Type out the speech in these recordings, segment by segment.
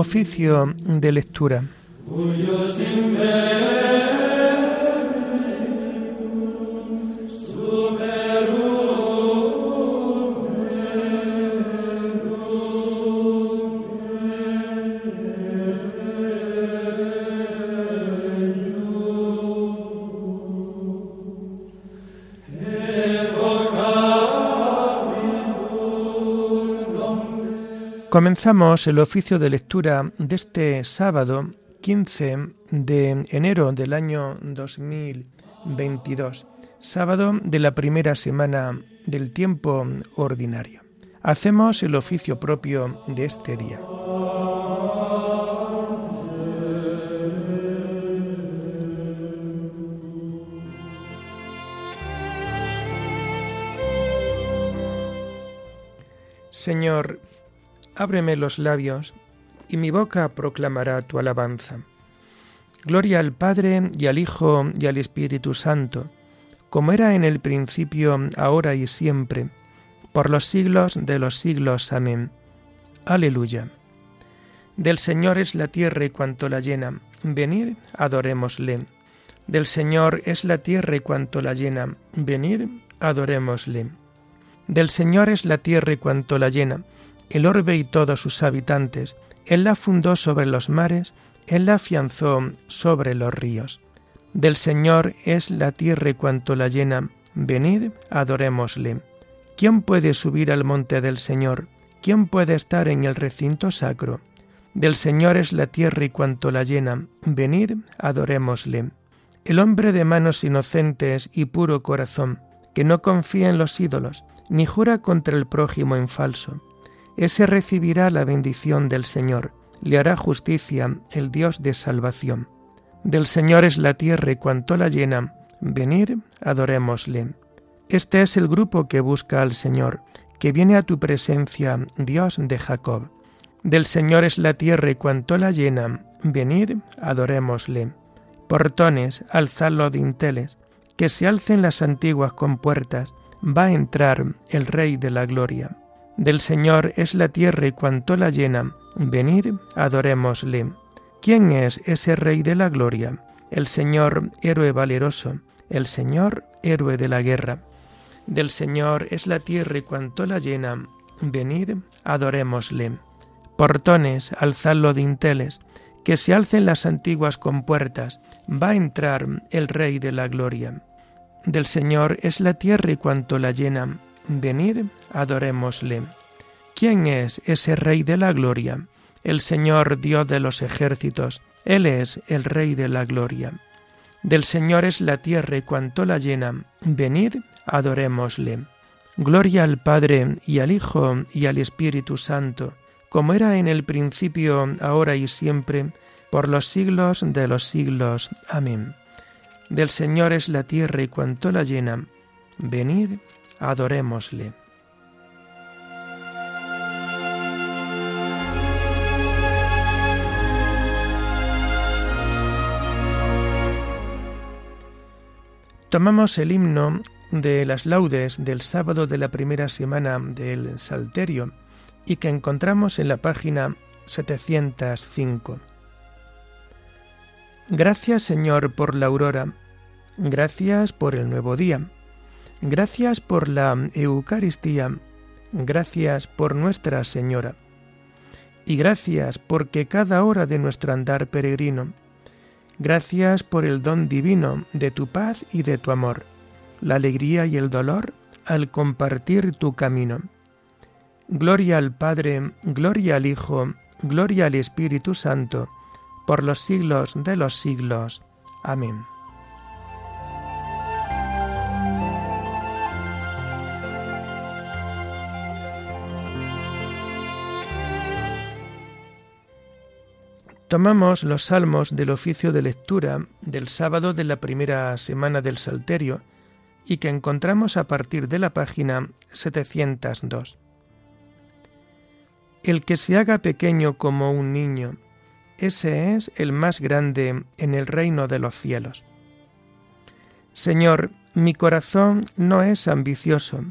Oficio de lectura. Comenzamos el oficio de lectura de este sábado 15 de enero del año 2022, sábado de la primera semana del tiempo ordinario. Hacemos el oficio propio de este día. Señor, ábreme los labios, y mi boca proclamará tu alabanza. Gloria al Padre y al Hijo y al Espíritu Santo, como era en el principio, ahora y siempre, por los siglos de los siglos. Amén. Aleluya. Del Señor es la tierra y cuanto la llena. Venid, adorémosle. Del Señor es la tierra y cuanto la llena. Venid, adorémosle. Del Señor es la tierra y cuanto la llena el orbe y todos sus habitantes. Él la fundó sobre los mares, Él la afianzó sobre los ríos. Del Señor es la tierra y cuanto la llena. Venid, adorémosle. ¿Quién puede subir al monte del Señor? ¿Quién puede estar en el recinto sacro? Del Señor es la tierra y cuanto la llena. Venid, adorémosle. El hombre de manos inocentes y puro corazón, que no confía en los ídolos, ni jura contra el prójimo en falso ese recibirá la bendición del Señor, le hará justicia el Dios de salvación. Del Señor es la tierra y cuanto la llena, venid, adorémosle. Este es el grupo que busca al Señor, que viene a tu presencia, Dios de Jacob. Del Señor es la tierra y cuanto la llena, venid, adorémosle. Portones, alzad los dinteles, que se alcen las antiguas compuertas, va a entrar el Rey de la Gloria. Del Señor es la tierra y cuanto la llena. Venid, adorémosle. ¿Quién es ese Rey de la gloria? El Señor, héroe valeroso, el Señor, héroe de la guerra. Del Señor es la tierra y cuanto la llena. Venid, adorémosle. Portones, alzad los dinteles, que se alcen las antiguas compuertas, va a entrar el Rey de la gloria. Del Señor es la tierra y cuanto la llena venid, adorémosle. ¿Quién es ese Rey de la Gloria? El Señor Dios de los ejércitos, Él es el Rey de la Gloria. Del Señor es la tierra y cuanto la llena, venid, adorémosle. Gloria al Padre y al Hijo y al Espíritu Santo, como era en el principio, ahora y siempre, por los siglos de los siglos. Amén. Del Señor es la tierra y cuanto la llena, venid, adorémosle. Tomamos el himno de las laudes del sábado de la primera semana del Salterio y que encontramos en la página 705. Gracias Señor por la aurora, gracias por el nuevo día Gracias por la Eucaristía, gracias por Nuestra Señora, y gracias porque cada hora de nuestro andar peregrino, gracias por el don divino de tu paz y de tu amor, la alegría y el dolor al compartir tu camino. Gloria al Padre, gloria al Hijo, gloria al Espíritu Santo, por los siglos de los siglos. Amén. Tomamos los salmos del oficio de lectura del sábado de la primera semana del Salterio y que encontramos a partir de la página 702. El que se haga pequeño como un niño, ese es el más grande en el reino de los cielos. Señor, mi corazón no es ambicioso,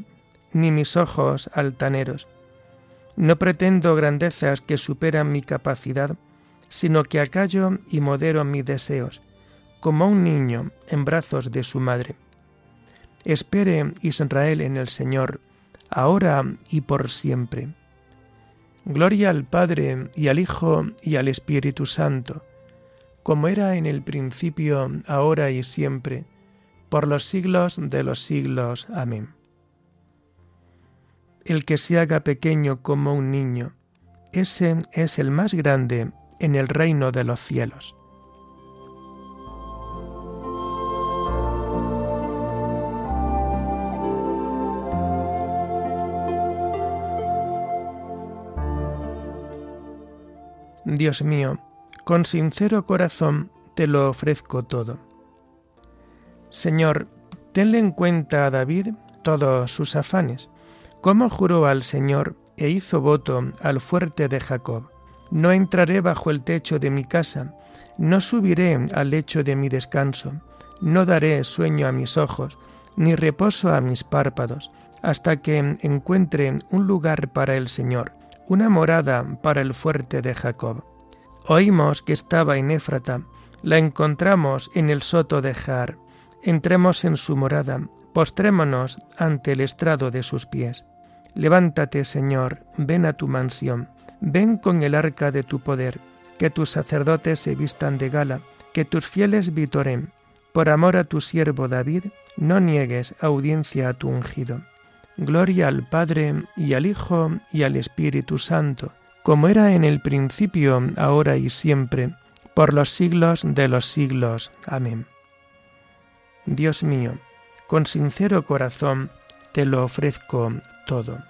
ni mis ojos altaneros. No pretendo grandezas que superan mi capacidad, sino que acallo y modero mis deseos, como un niño en brazos de su madre. Espere Israel en el Señor, ahora y por siempre. Gloria al Padre y al Hijo y al Espíritu Santo, como era en el principio, ahora y siempre, por los siglos de los siglos. Amén. El que se haga pequeño como un niño, ese es el más grande en el reino de los cielos. Dios mío, con sincero corazón te lo ofrezco todo. Señor, tenle en cuenta a David todos sus afanes, como juró al Señor e hizo voto al fuerte de Jacob. No entraré bajo el techo de mi casa, no subiré al lecho de mi descanso, no daré sueño a mis ojos, ni reposo a mis párpados, hasta que encuentre un lugar para el Señor, una morada para el fuerte de Jacob. Oímos que estaba en Éfrata, la encontramos en el soto de Jar. Entremos en su morada, postrémonos ante el estrado de sus pies. Levántate, Señor, ven a tu mansión, ven con el arca de tu poder, que tus sacerdotes se vistan de gala, que tus fieles vitoren. Por amor a tu siervo David, no niegues audiencia a tu ungido. Gloria al Padre y al Hijo y al Espíritu Santo, como era en el principio, ahora y siempre, por los siglos de los siglos. Amén. Dios mío, con sincero corazón te lo ofrezco todo.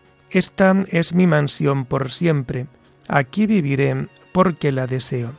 esta es mi mansión por siempre, aquí viviré porque la deseo.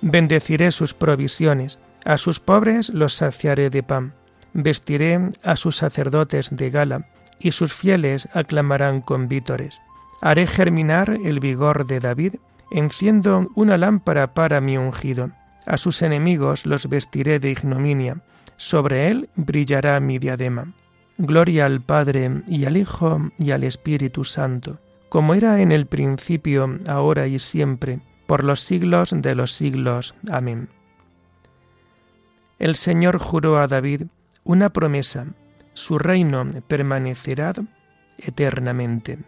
Bendeciré sus provisiones, a sus pobres los saciaré de pan, vestiré a sus sacerdotes de gala, y sus fieles aclamarán con vítores. Haré germinar el vigor de David, enciendo una lámpara para mi ungido. A sus enemigos los vestiré de ignominia, sobre él brillará mi diadema. Gloria al Padre y al Hijo y al Espíritu Santo, como era en el principio, ahora y siempre, por los siglos de los siglos. Amén. El Señor juró a David una promesa, su reino permanecerá eternamente.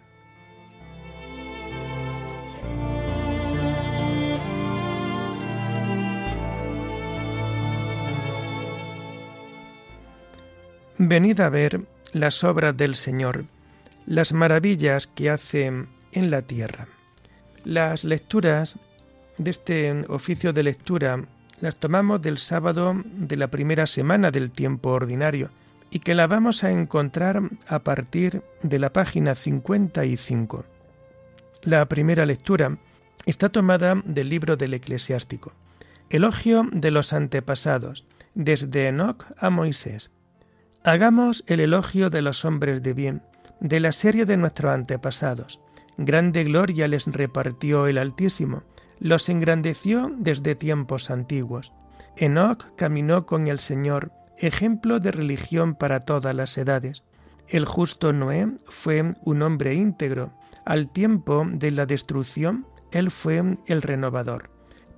Venid a ver las obras del Señor, las maravillas que hace en la tierra. Las lecturas de este oficio de lectura las tomamos del sábado de la primera semana del tiempo ordinario y que la vamos a encontrar a partir de la página 55. La primera lectura está tomada del libro del eclesiástico. Elogio de los antepasados, desde Enoch a Moisés. Hagamos el elogio de los hombres de bien, de la serie de nuestros antepasados. Grande gloria les repartió el Altísimo, los engrandeció desde tiempos antiguos. Enoc caminó con el Señor, ejemplo de religión para todas las edades. El justo Noé fue un hombre íntegro. Al tiempo de la destrucción, él fue el renovador.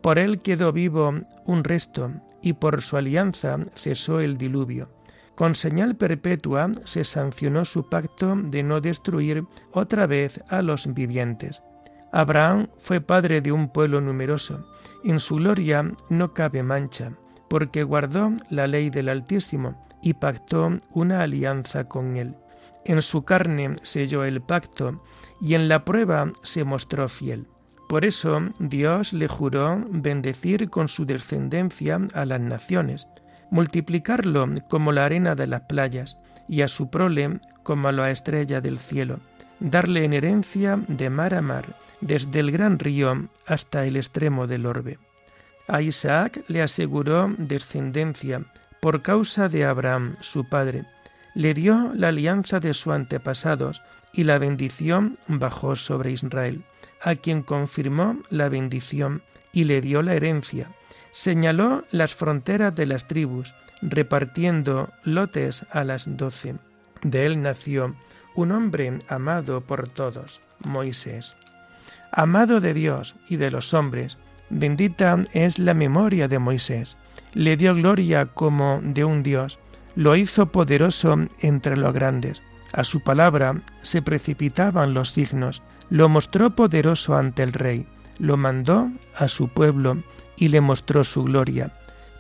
Por él quedó vivo un resto, y por su alianza cesó el diluvio. Con señal perpetua se sancionó su pacto de no destruir otra vez a los vivientes. Abraham fue padre de un pueblo numeroso. En su gloria no cabe mancha, porque guardó la ley del Altísimo y pactó una alianza con él. En su carne selló el pacto y en la prueba se mostró fiel. Por eso Dios le juró bendecir con su descendencia a las naciones, multiplicarlo como la arena de las playas, y a su prole como a la estrella del cielo, darle en herencia de mar a mar, desde el gran río hasta el extremo del orbe. A Isaac le aseguró descendencia por causa de Abraham, su padre. Le dio la alianza de sus antepasados y la bendición bajó sobre Israel, a quien confirmó la bendición y le dio la herencia. Señaló las fronteras de las tribus, repartiendo lotes a las doce. De él nació un hombre amado por todos, Moisés. Amado de Dios y de los hombres, Bendita es la memoria de Moisés. Le dio gloria como de un Dios. Lo hizo poderoso entre los grandes. A su palabra se precipitaban los signos. Lo mostró poderoso ante el rey. Lo mandó a su pueblo y le mostró su gloria.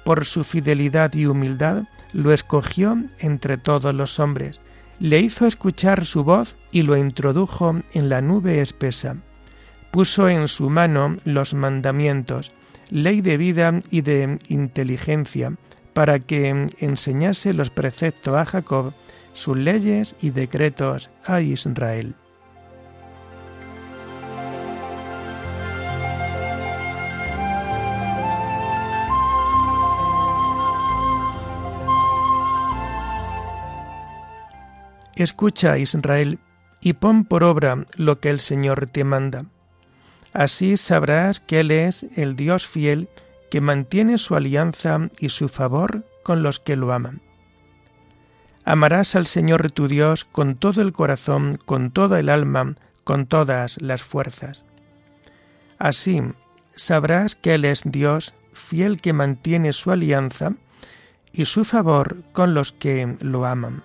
Por su fidelidad y humildad lo escogió entre todos los hombres. Le hizo escuchar su voz y lo introdujo en la nube espesa puso en su mano los mandamientos, ley de vida y de inteligencia, para que enseñase los preceptos a Jacob, sus leyes y decretos a Israel. Escucha, Israel, y pon por obra lo que el Señor te manda Así sabrás que Él es el Dios fiel que mantiene su alianza y su favor con los que lo aman. Amarás al Señor tu Dios con todo el corazón, con toda el alma, con todas las fuerzas. Así sabrás que Él es Dios fiel que mantiene su alianza y su favor con los que lo aman.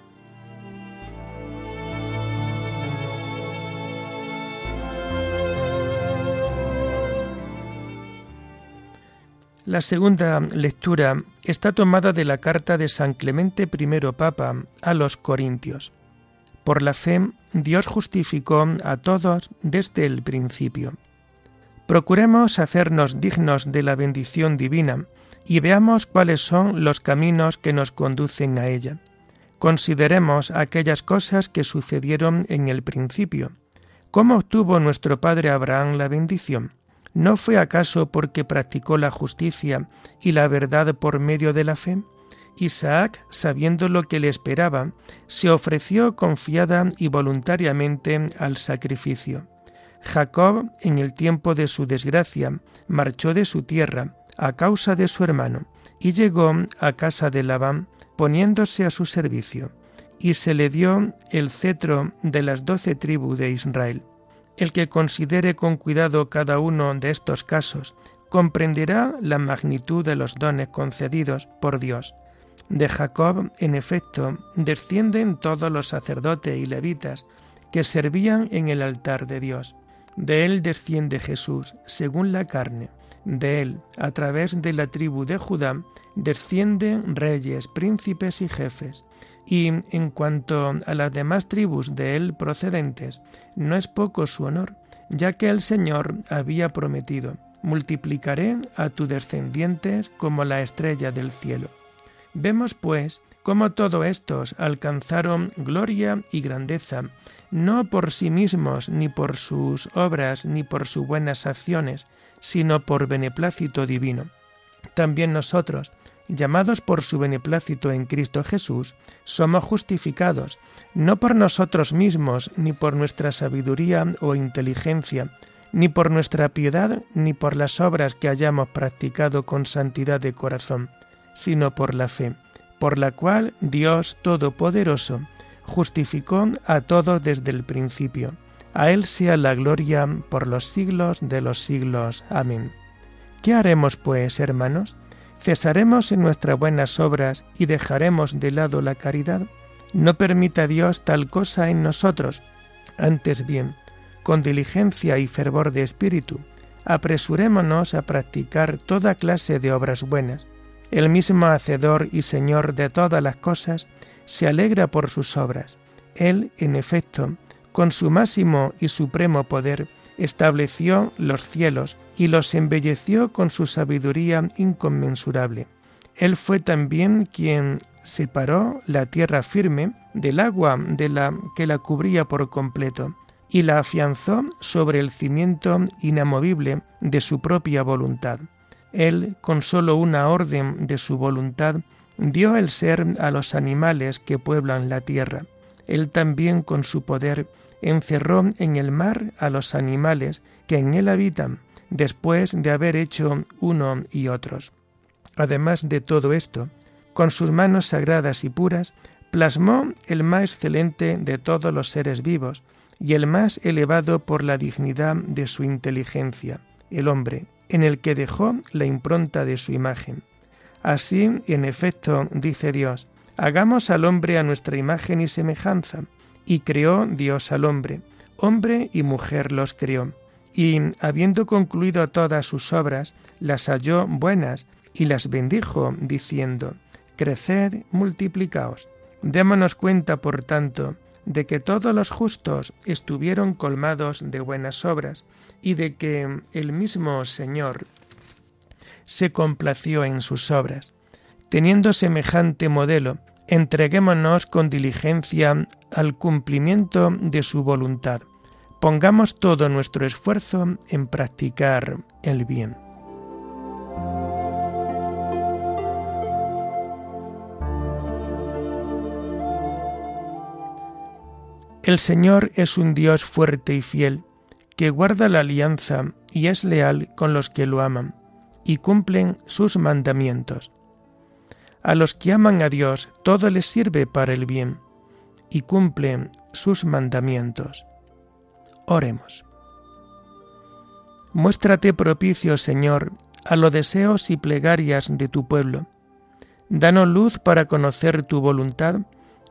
La segunda lectura está tomada de la carta de San Clemente I Papa a los Corintios. Por la fe, Dios justificó a todos desde el principio. Procuremos hacernos dignos de la bendición divina y veamos cuáles son los caminos que nos conducen a ella. Consideremos aquellas cosas que sucedieron en el principio. ¿Cómo obtuvo nuestro padre Abraham la bendición? ¿No fue acaso porque practicó la justicia y la verdad por medio de la fe? Isaac, sabiendo lo que le esperaba, se ofreció confiada y voluntariamente al sacrificio. Jacob, en el tiempo de su desgracia, marchó de su tierra a causa de su hermano, y llegó a casa de Labán, poniéndose a su servicio, y se le dio el cetro de las doce tribus de Israel. El que considere con cuidado cada uno de estos casos comprenderá la magnitud de los dones concedidos por Dios. De Jacob, en efecto, descienden todos los sacerdotes y levitas que servían en el altar de Dios. De él desciende Jesús, según la carne. De él, a través de la tribu de Judá, descienden reyes, príncipes y jefes y en cuanto a las demás tribus de él procedentes, no es poco su honor, ya que el Señor había prometido, multiplicaré a tus descendientes como la estrella del cielo. Vemos, pues, cómo todos estos alcanzaron gloria y grandeza, no por sí mismos, ni por sus obras, ni por sus buenas acciones, sino por beneplácito divino. También nosotros, llamados por su beneplácito en Cristo Jesús, somos justificados, no por nosotros mismos, ni por nuestra sabiduría o inteligencia, ni por nuestra piedad, ni por las obras que hayamos practicado con santidad de corazón, sino por la fe, por la cual Dios Todopoderoso justificó a todos desde el principio. A Él sea la gloria por los siglos de los siglos. Amén. ¿Qué haremos, pues, hermanos? ¿Cesaremos en nuestras buenas obras y dejaremos de lado la caridad? No permita Dios tal cosa en nosotros. Antes bien, con diligencia y fervor de espíritu, apresurémonos a practicar toda clase de obras buenas. El mismo Hacedor y Señor de todas las cosas se alegra por sus obras. Él, en efecto, con su máximo y supremo poder, estableció los cielos y los embelleció con su sabiduría inconmensurable. Él fue también quien separó la tierra firme del agua de la que la cubría por completo y la afianzó sobre el cimiento inamovible de su propia voluntad. Él, con sólo una orden de su voluntad, dio el ser a los animales que pueblan la tierra. Él también con su poder encerró en el mar a los animales que en él habitan, después de haber hecho uno y otros. Además de todo esto, con sus manos sagradas y puras, plasmó el más excelente de todos los seres vivos y el más elevado por la dignidad de su inteligencia, el hombre, en el que dejó la impronta de su imagen. Así, en efecto, dice Dios, hagamos al hombre a nuestra imagen y semejanza, y creó Dios al hombre, hombre y mujer los creó, y habiendo concluido todas sus obras, las halló buenas, y las bendijo, diciendo, Creced, multiplicaos. Démonos cuenta, por tanto, de que todos los justos estuvieron colmados de buenas obras, y de que el mismo Señor se complació en sus obras. Teniendo semejante modelo, entreguémonos con diligencia al cumplimiento de su voluntad. Pongamos todo nuestro esfuerzo en practicar el bien. El Señor es un Dios fuerte y fiel, que guarda la alianza y es leal con los que lo aman y cumplen sus mandamientos. A los que aman a Dios todo les sirve para el bien y cumplen sus mandamientos. Oremos. Muéstrate propicio, Señor, a los deseos y plegarias de tu pueblo. Danos luz para conocer tu voluntad